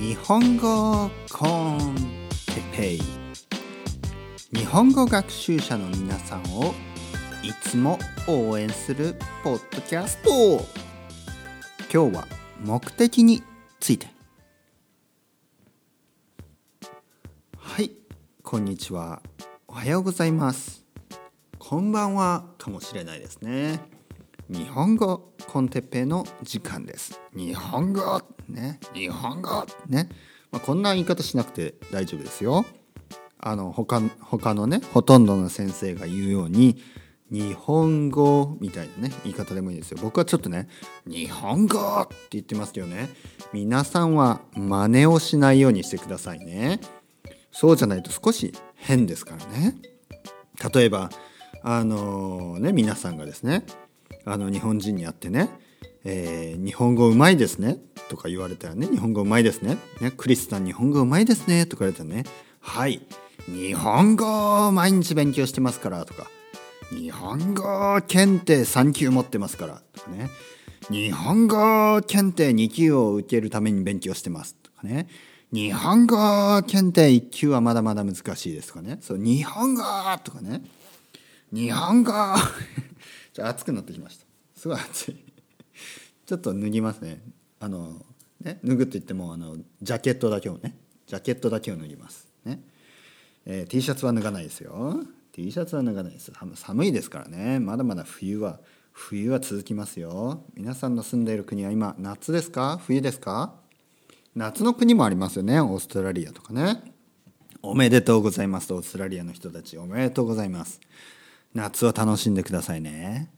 日本語コンテペ日本語学習者の皆さんをいつも応援するポッドキャスト。今日は目的について。はいこんにちは。おはようございます。こんばんはかもしれないですね。日本語コンテッペの時間です。日本語ね。日本語。ね、まあ、こんな言い方しなくて大丈夫ですよ。あの他他のねほとんどの先生が言うように日本語みたいなね言い方でもいいですよ。僕はちょっとね日本語って言ってますけどね。皆さんは真似をしないようにしてくださいね。そうじゃないと少し変ですからね。例えばあのー、ね皆さんがですねあの日本人に会ってね、えー、日本語うまいですねとか言われたらね日本語うまいですねねクリスさん日本語うまいですねとか言われたらねはい日本語毎日勉強してますからとか日本語検定3級持ってますからとかね日本語検定2級を受けるために勉強してますとかね日本語検定1級はまだまだ難しいですとかねそう日本語とかね日本語じゃ暑くなってきました。すごい暑い。ちょっと脱ぎますね。あのね脱ぐって言ってもあのジャケットだけをね。ジャケットだけを脱ぎます。ね、えー、T シャツは脱がないですよ。T シャツは脱がないです。寒いですからね。まだまだ冬は冬は続きますよ。皆さんの住んでいる国は今夏ですか？冬ですか？夏の国もありますよね。オーストラリアとかね。おめでとうございます。オーストラリアの人たち。おめでとうございます。夏を楽しんでくださいね。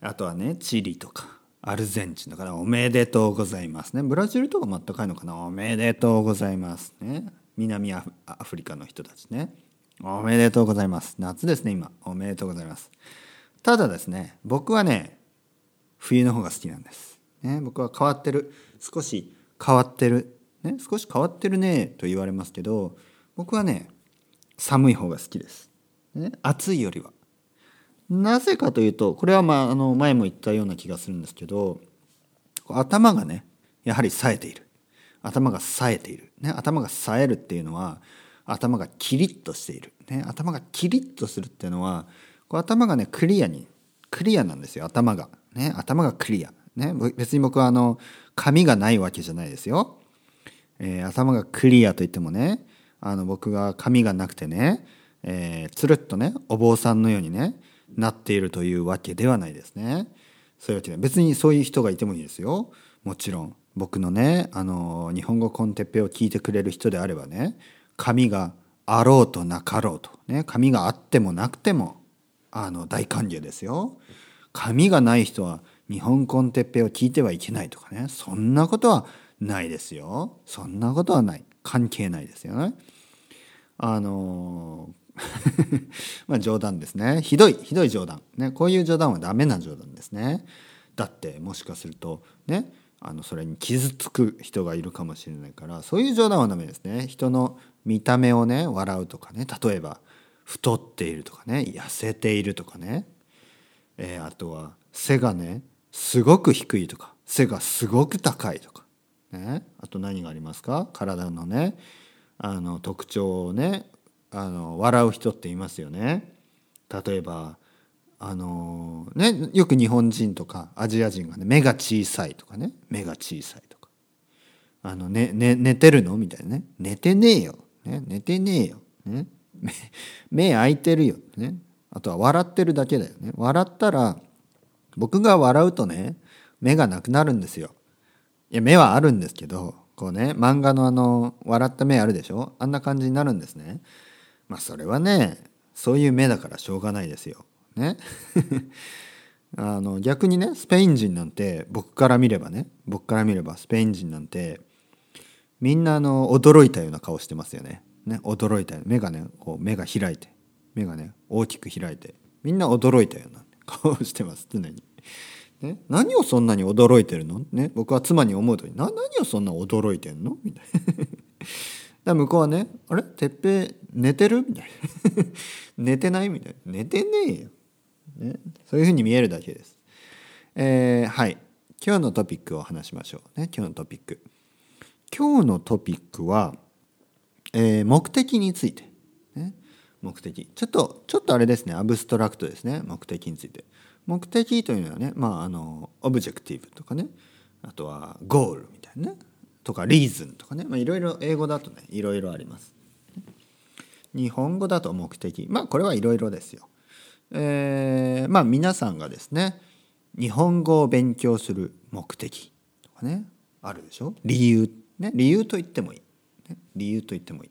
あとはねチリとかアルゼンチンとかおめでとうございますね。ブラジルとかもあったかいのかな？おめでとうございますね。南アフリカの人たちね。おめでとうございます。夏ですね今。おめでとうございます。ただですね僕はね冬の方が好きなんです、ね、僕は変わってる少し変わってる、ね、少し変わってるねと言われますけど僕はね寒い方が好きです、ね、暑いよりは。なぜかというとこれはまああの前も言ったような気がするんですけど頭がねやはり冴えている。頭が冴えている、ね、頭が冴えるっていうのは頭がキリッとしている、ね、頭がキリッとするっていうのはこう頭がねクリアにクリアなんですよ頭が、ね、頭がクリア、ね、別に僕はあの髪がないわけじゃないですよ、えー、頭がクリアといってもねあの僕が髪がなくてね、えー、つるっとねお坊さんのようにねなっているというわけではないですね。そういうわけで別にそういう人がいてもいいですよ。もちろん僕のねあの日本語コンテッペを聞いてくれる人であればね髪があろうとなかろうとね髪があってもなくてもあの大歓迎ですよ。髪がない人は日本コンテッペを聞いてはいけないとかねそんなことはないですよ。そんなことはない関係ないですよね。あの まあ冗談ですね。ひどいひどい冗談。ねこういう冗談はダメな冗談ですね。だってもしかするとねあのそれに傷つく人がいるかもしれないからそういう冗談はダメですね。人の見た目をね笑うとかね例えば太っているとかね痩せているとかね、えー、あとは背がねすごく低いとか背がすごく高いとか、ね、あと何がありますか？体のねあの特徴をねあの笑う人っていますよね。例えばあのねよく日本人とかアジア人がね目が小さいとかね。目が小さいとか。あの、ねね、寝てるの？みたいなね。寝てねえよ、ね、寝てねえよ、ね、目目開いてるよ、ね、あとは笑ってるだけだよね。笑ったら僕が笑うとね目がなくなるんですよ。いや目はあるんですけどこうね漫画のあの笑った目あるでしょ？あんな感じになるんですね。まあそれはねそういう目だからしょうがないですよ。ね。あの逆にねスペイン人なんて僕から見ればね僕から見ればスペイン人なんてみんなあの驚いたような顔してますよね。ね驚いた目がねこう目が開いて目がね大きく開いてみんな驚いたような 顔してます常に。ね、何をそんなに驚いてるの、ね、僕は妻に思うとな何をそんな驚いてんの？みたいな。だ向こうはね「あれ？てっぺ寝てる?」みたいな「寝てない?」みたいな「寝てねえよ」ね、そういうふうに見えるだけです。えー、はい。今日のトピックを話しましょうね。今日のトピック。今日のトピックは、えー、目的について、ね、目的。ちょっとちょっとあれですね。 abstract ですね。目的について。目的というのはねまああの objective とかね。あとは goal みたいなね。とか reason とかね。いろいろ英語だとねいろいろあります。日本語だと目的。まあこれはいろいろですよ。えー、まあ皆さんがですね日本語を勉強する目的とかねあるでしょ？理由。ね理由と言ってもいい、ね、理由と言ってもいい。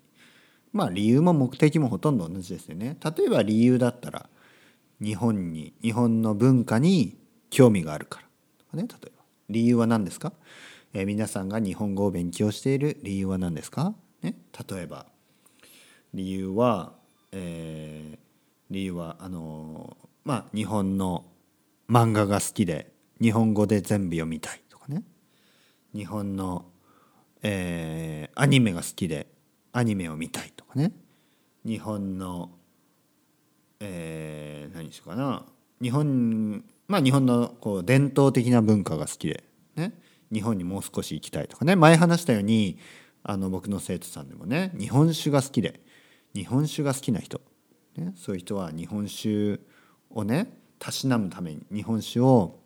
まあ理由も目的もほとんど同じですよね。例えば理由だったら日本に日本の文化に興味があるからとかね例えば。理由は何ですか、えー、皆さんが日本語を勉強している理由は何ですか、ね、例えば理由は、えー、理由はあのー、まあ日本の漫画が好きで日本語で全部読みたいとかね。日本の、えー、アニメが好きでアニメを見たいとかね。日本の、えー、何しようかな。日本まあ日本のこう伝統的な文化が好きで、ね、日本にもう少し行きたいとかね。前話したようにあの僕の生徒さんでもね日本酒が好きで日本酒が好きな人、ね、そういう人は日本酒をねたしなむために日本酒を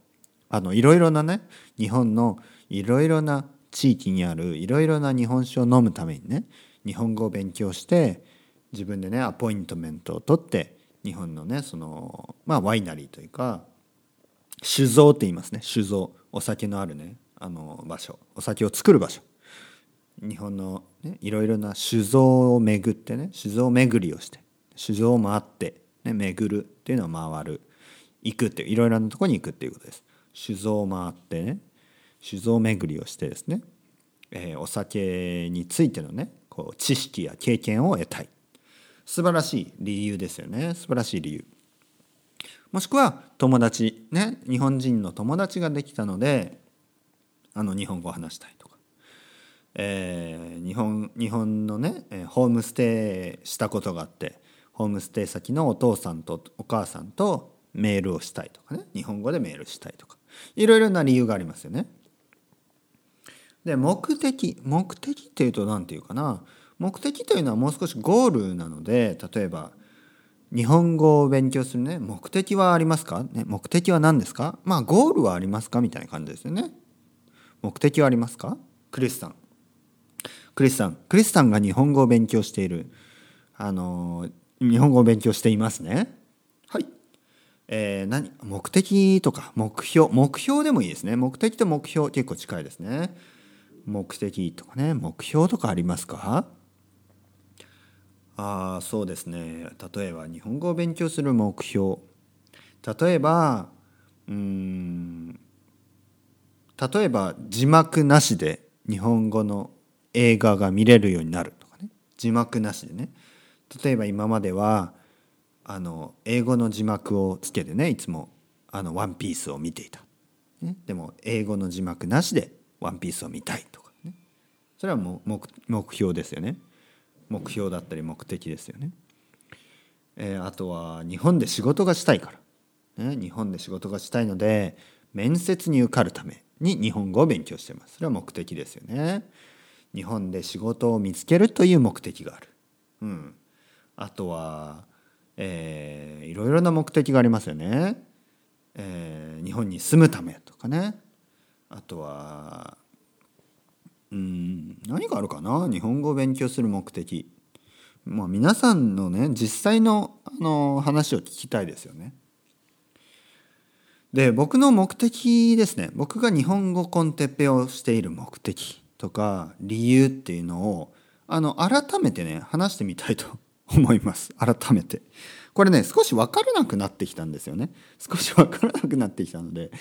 あのいろいろなね日本のいろいろな地域にあるいろいろな日本酒を飲むためにね日本語を勉強して自分でねアポイントメントを取って日本のねそのまあワイナリーというか酒造って言いますね。酒造。お酒のあるね。あの場所お酒を作る場所。日本の、ね、いろいろな酒造を巡ってね酒造巡りをして酒造を回って、ね、巡るっていうのを回る行くっていういろいろなとこに行くっていうことです。酒造を回ってね酒造巡りをしてですね、えー、お酒についてのねこう知識や経験を得たい。素晴らしい理由ですよね。素晴らしい理由。もしくは友達ね日本人の友達ができたのであの日本語を話したいとか、えー、日本日本のねホームステイしたことがあってホームステイ先のお父さんとお母さんとメールをしたいとかね。日本語でメールしたいとか。いろいろな理由がありますよね。で目的目的っていうと何て言うかな。目的というのはもう少しゴールなので例えば日本語を勉強するね。目的はありますか、ね、目的は何ですか？まあゴールはありますか？みたいな感じですよね。目的はありますか？クリスさん。クリスさん。クリスさんが日本語を勉強している。あの日本語を勉強していますね。はい。えー、何？目的とか目標目標でもいいですね目的と目標結構近いですね目的とかね目標とかありますか？ああそうですね例えば日本語を勉強する目標例えばうん例えば字幕なしで日本語の映画が見れるようになるとかね。字幕なしでね。例えば今まではあの英語の字幕をつけてねいつもあのワンピースを見ていた、ね、でも英語の字幕なしでワンピースを見たいとかね。それはも目目標ですよね。目標だったり目的ですよね、えー、あとは日本で仕事がしたいから、ね、日本で仕事がしたいので面接に受かるため。に日本語を勉強してますそれは目的ですよね日本で仕事を見つけるという目的がある、うん、あとはえー、いろいろな目的がありますよね。えー、日本に住むためとかねあとはうん何があるかな？日本語を勉強する目的。まあ、皆さんのね実際のあの話を聞きたいですよね。で僕の目的ですね。僕が日本語コンテッペをしている目的とか理由っていうのをあの改めてね話してみたいと思います。改めて。これね少し分からなくなってきたんですよね。少し分からなくなってきたので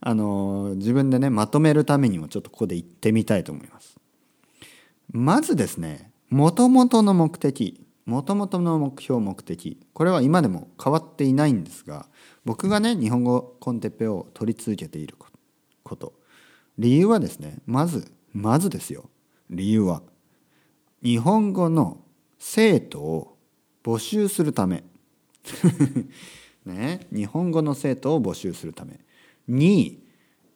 あの自分でねまとめるためにもちょっとここで言ってみたいと思います。まずですねもともとの目的。もともとの目標目的これは今でも変わっていないんですが僕がね日本語コンテッペを取り続けていること。理由はですねまずまずですよ。理由は日本語の生徒を募集するため。ね、日本語の生徒を募集するため。に、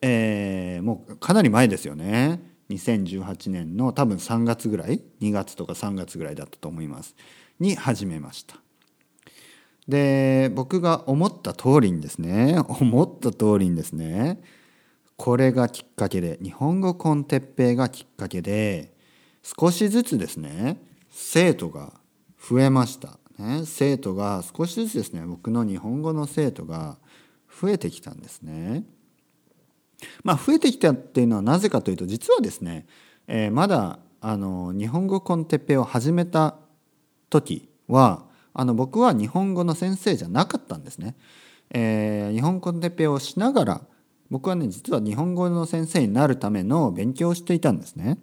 えー、もうかなり前ですよね。2018年の多分3月ぐらい2月とか3月ぐらいだったと思います。に始めました。で僕が思った通りにですね 思った通りにですねこれがきっかけで日本語コンテッペイがきっかけで少しずつですね生徒が増えました、ね、生徒が少しずつですね僕の日本語の生徒が増えてきたんですね。まあ、増えてきたっていうのはなぜかというと実はですね、えー、まだあの日本語コンテッペイを始めた時はあの僕は日本語の先生じゃなかったんですね。えー、日本コンテッペイをしながら僕はね実は日本語の先生になるための勉強をしていたんですね。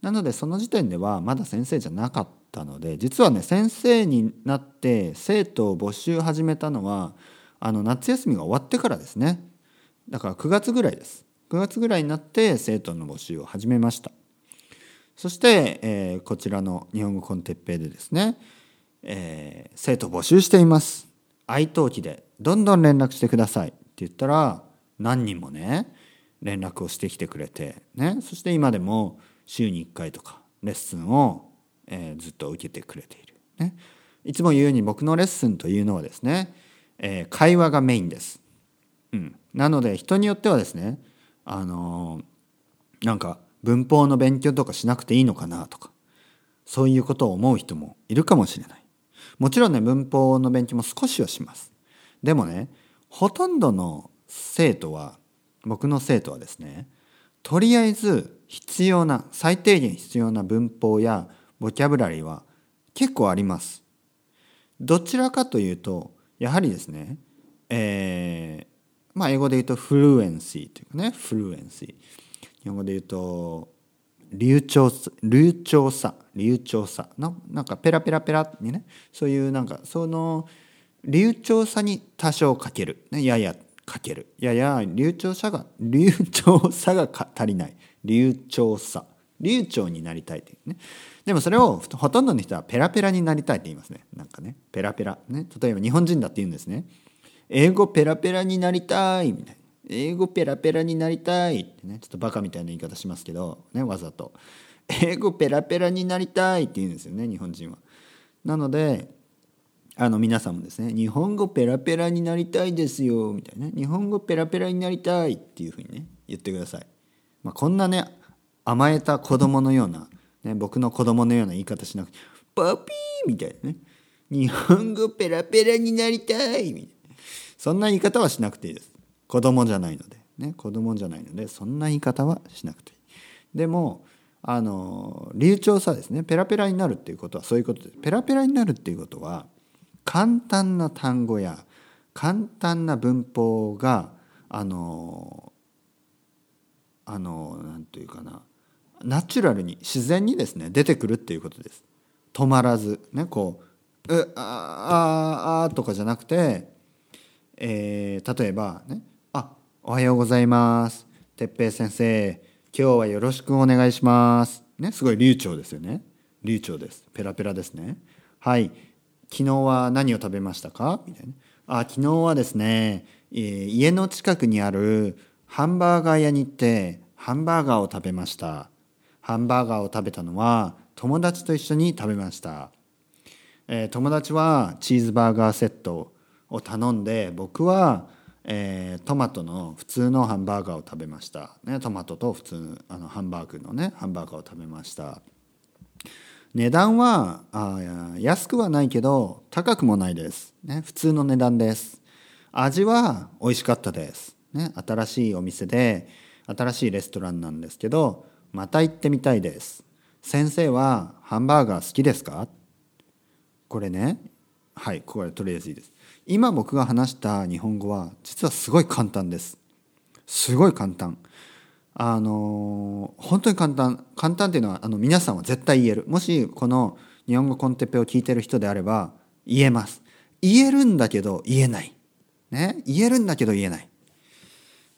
なのでその時点ではまだ先生じゃなかったので実はね先生になって生徒を募集始めたのはあの夏休みが終わってからですねだから9月ぐらいです。9月ぐらいになって生徒の募集を始めました。そして、えー、こちらの日本語コンテッペイでですね、えー、生徒募集しています。愛登記でどんどん連絡してください。って言ったら何人もね連絡をしてきてくれて、ね、そして今でも週に1回とかレッスンを、えー、ずっと受けてくれている、ね、いつも言うように僕のレッスンというのはですねえー、会話がメインです。うん、なので人によってはですねあの、なんか文法の勉強とかしなくていいのかなとかそういうことを思う人もいるかもしれない。もちろんね文法の勉強も少しはします。でもねほとんどの生徒は僕の生徒はですねとりあえず必要な最低限必要な文法やボキャブラリーは結構あります。どちらかというとやはりですね、えー、まあ英語で言うとフルエンシーというかねフルエンシー日本語で言うと流暢さ流暢さ流暢さ。のなんかペラペラペラにねそういうなんかその流暢さに多少かける、ね、ややかける。やや流暢さが流暢さが足りない。流暢さ。流暢になりたいというね。でもそれをほとんどの人はペラペラになりたいって言いますね。なんかねペラペラ。ね例えば日本人だって言うんですね。英語ペラペラになりたいみたいな。英語ペラペラになりたいってね。ちょっとバカみたいな言い方しますけどねわざと。英語ペラペラになりたいって言うんですよね日本人は。なのであの皆さんもですね日本語ペラペラになりたいですよみたいな日本語ペラペラになりたいっていうふうにね言ってください、まあ、こんなね甘えた子供のようなね、僕の子供のような言い方しなくて「パピー」みたいなね「日本語ペラペラになりたい」みたいな。そんな言い方はしなくていいです。子供じゃないので。ね子供じゃないのでそんな言い方はしなくていい。でもあの流暢さですね。ペラペラになるっていうことはそういうことです。ペラペラになるっていうことは簡単な単語や簡単な文法があのあのなんていうかな。ナチュラルに自然にですね出てくるっていうことです。止まらず。ねこう「うあああ」とかじゃなくて、えー、例えばね「あおはようございます」「哲平先生今日はよろしくお願いします」ねすごい流暢ですよね。流暢です。ペラペラですねはい。昨日は何を食べましたか？みたいなあ昨日はですね、えー、家の近くにあるハンバーガー屋に行ってハンバーガーを食べました。ハンバーガーを食べたのは友達と一緒に食べました、えー、友達はチーズバーガーセットを頼んで僕は、えー、トマトの普通のハンバーガーを食べました、ね、トマトと普通あのハンバーグのねハンバーガーを食べました。値段はあ安くはないけど高くもないです、ね、普通の値段です。味は美味しかったです、ね、新しいお店で新しいレストランなんですけどまた行ってみたいです。先生はハンバーガー好きですか？これね、はい、これとりあえずいいです。今僕が話した日本語は実はすごい簡単です。すごい簡単。あの本当に簡単。簡単っていうのはあの皆さんは絶対言える。もしこの日本語コンテペを聞いてる人であれば言えます。言えるんだけど言えない。ね、言えるんだけど言えない。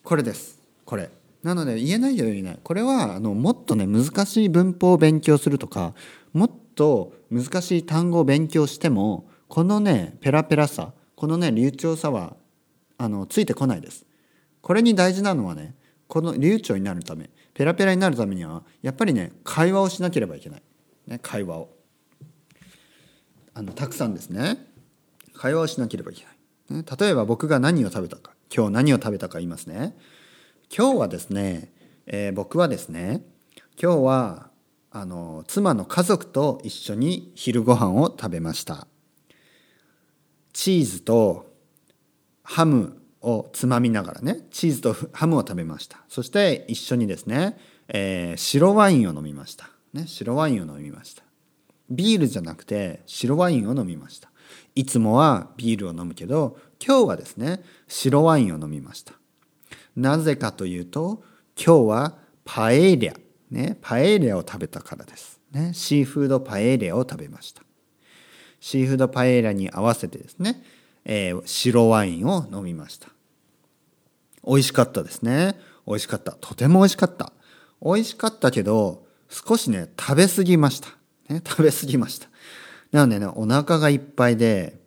これです。これ。なので言えないよ言えないこれはあのもっとね難しい文法を勉強するとかもっと難しい単語を勉強してもこのねペラペラさこのね流暢さはあのついてこないです。これに大事なのはねこの流暢になるためペラペラになるためにはやっぱりね会話をしなければいけない、ね、会話を。あのたくさんですね。会話をしなければいけない、ね、例えば僕が何を食べたか今日何を食べたか言いますね。今日はですね、えー、僕はですね今日はあの妻の家族と一緒に昼ご飯を食べました。チーズとハムをつまみながらねチーズとハムを食べました。そして一緒にですね、えー、白ワインを飲みました、ね、白ワインを飲みました。ビールじゃなくて白ワインを飲みました。いつもはビールを飲むけど今日はですね白ワインを飲みました。なぜかというと今日はパエリア。ねパエリアを食べたからです。ねシーフードパエリアを食べました。シーフードパエリアに合わせてですね、えー、白ワインを飲みました。美味しかったですね。美味しかった。とても美味しかった。美味しかったけど少しね食べ過ぎました、ね、食べ過ぎました。なのでねお腹がいっぱいで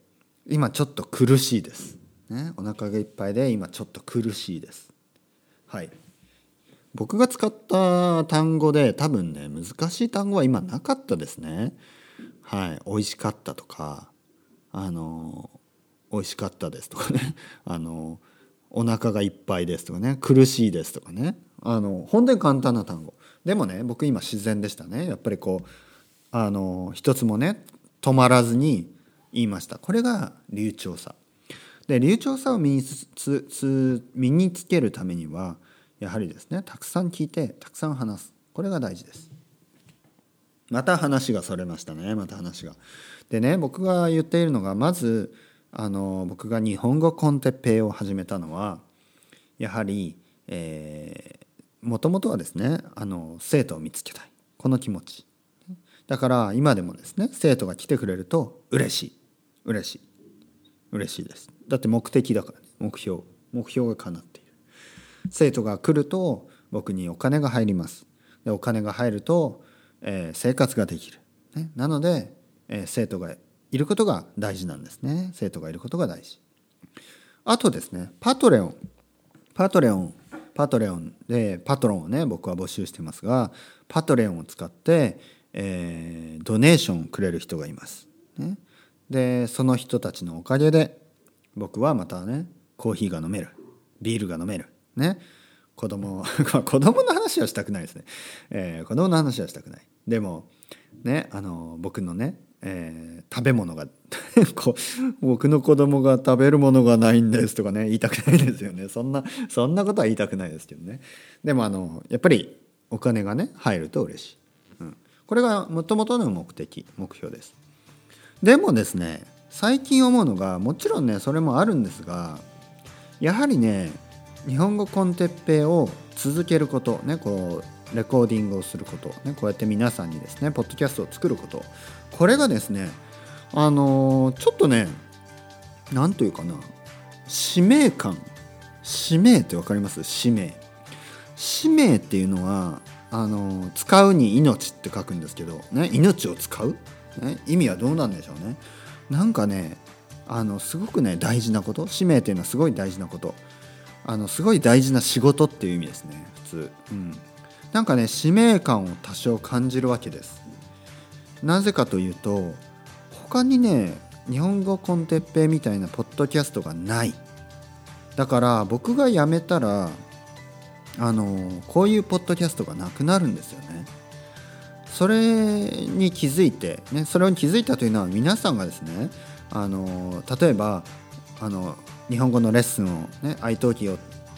今ちょっと苦しいです、ね、お腹がいっぱいで今ちょっと苦しいです。はい。僕が使った単語で多分ね難しい単語は今なかったですね。はい美味しかったとかあの美味しかったですとかね。あのお腹がいっぱいですとかね。苦しいですとかね。あの本当に簡単な単語。でもね僕今自然でしたね。やっぱりこうあの一つもね止まらずに言いました。これが流暢さ。で流暢さを身につ身につけるためにはやはりですねたくさん聞いてたくさん話す。これが大事です。また話がそれましたねまた話が。でね僕が言っているのがまずあの僕が日本語コンテッペイを始めたのはやはりもともとはですねあの生徒を見つけたい。この気持ち。だから今でもですね生徒が来てくれると嬉しい。嬉しい。嬉しいです。だって目的だからね。目標。目標が叶っている。生徒が来ると僕にお金が入ります。でお金が入ると、えー、生活ができる、ね、なので、えー、生徒がいることが大事なんですね。生徒がいることが大事。あとですね Patreon。Patreon。Patreon。でパトロンをね僕は募集してますが Patreon を使って、えー、 donation をくれる人がいます、ね、でその人たちのおかげで僕はまたねコーヒーが飲める。ビールが飲める。ね。子供 子供の話はしたくないですね、えー、子供の話はしたくない。でもねあの僕のね、えー、食べ物が 僕の子供が食べるものがないんですとかね言いたくないですよね。そんなそんなことは言いたくないですけどね。でもあのやっぱりお金がね入ると嬉しい、うん、これがもともとの目的目標です。でもですね最近思うのがもちろんねそれもあるんですがやはりね日本語コンテッペイを続けることねこうレコーディングをすること、ね、こうやって皆さんにですねポッドキャストを作ること。これがですねあのー、ちょっとね何というかな使命感。使命って分かります？使命。使命っていうのはあの、使うに命って書くんですけど、ね、命を使う？ね、意味はどうなんでしょうね？なんかねあのすごくね大事なこと？使命っていうのはすごい大事なこと。あのすごい大事な仕事っていう意味ですね普通、うん、なんかね使命感を多少感じるわけです。なぜかというと他にね日本語コンテッペみたいなポッドキャストがない。だから僕が辞めたらあのこういうポッドキャストがなくなるんですよね。それに気づいて、ね、それに気づいたというのは皆さんがですねあの例えばあの日本語のレッスンを、ね、iTalki を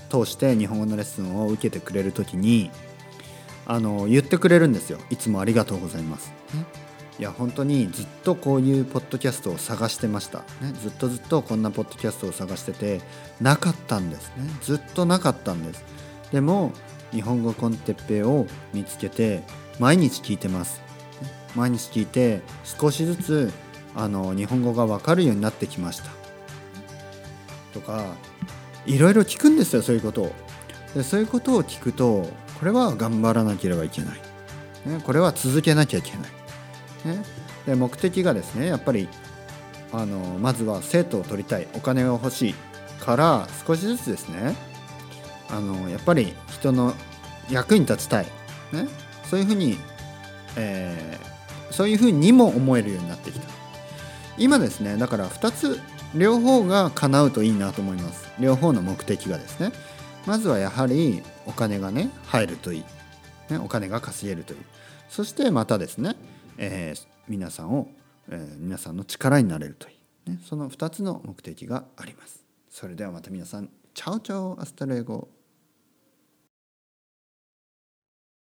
通して日本語のレッスンを受けてくれる時にあの言ってくれるんですよ。いつもありがとうございます、いや本当にずっとこういうポッドキャストを探してました、ね、ずっとずっとこんなポッドキャストを探しててなかったんです。ね。ずっとなかったんです。でも日本語コンテッペイを見つけて毎日聞いてます。毎日聞いて少しずつあの日本語が分かるようになってきました。とかいろいろ聞くんですよそういうことを。でそういうことを聞くとこれは頑張らなければいけない、ね、これは続けなきゃいけない、ね、で目的がですねやっぱりあのまずは生徒を取りたい。お金が欲しいから少しずつですねあのやっぱり人の役に立ちたい、ね、そういうふうに、えー、そういうふうにも思えるようになってきた。今ですねだから2つ両方が叶うといいなと思います。両方の目的がですね。まずはやはりお金がね入るといい、ね、お金が稼げるといい。そしてまたですね、えー、皆さんを、えー、皆さんの力になれるといい、ね、その2つの目的があります。それではまた皆さん ciao ciao hasta luego。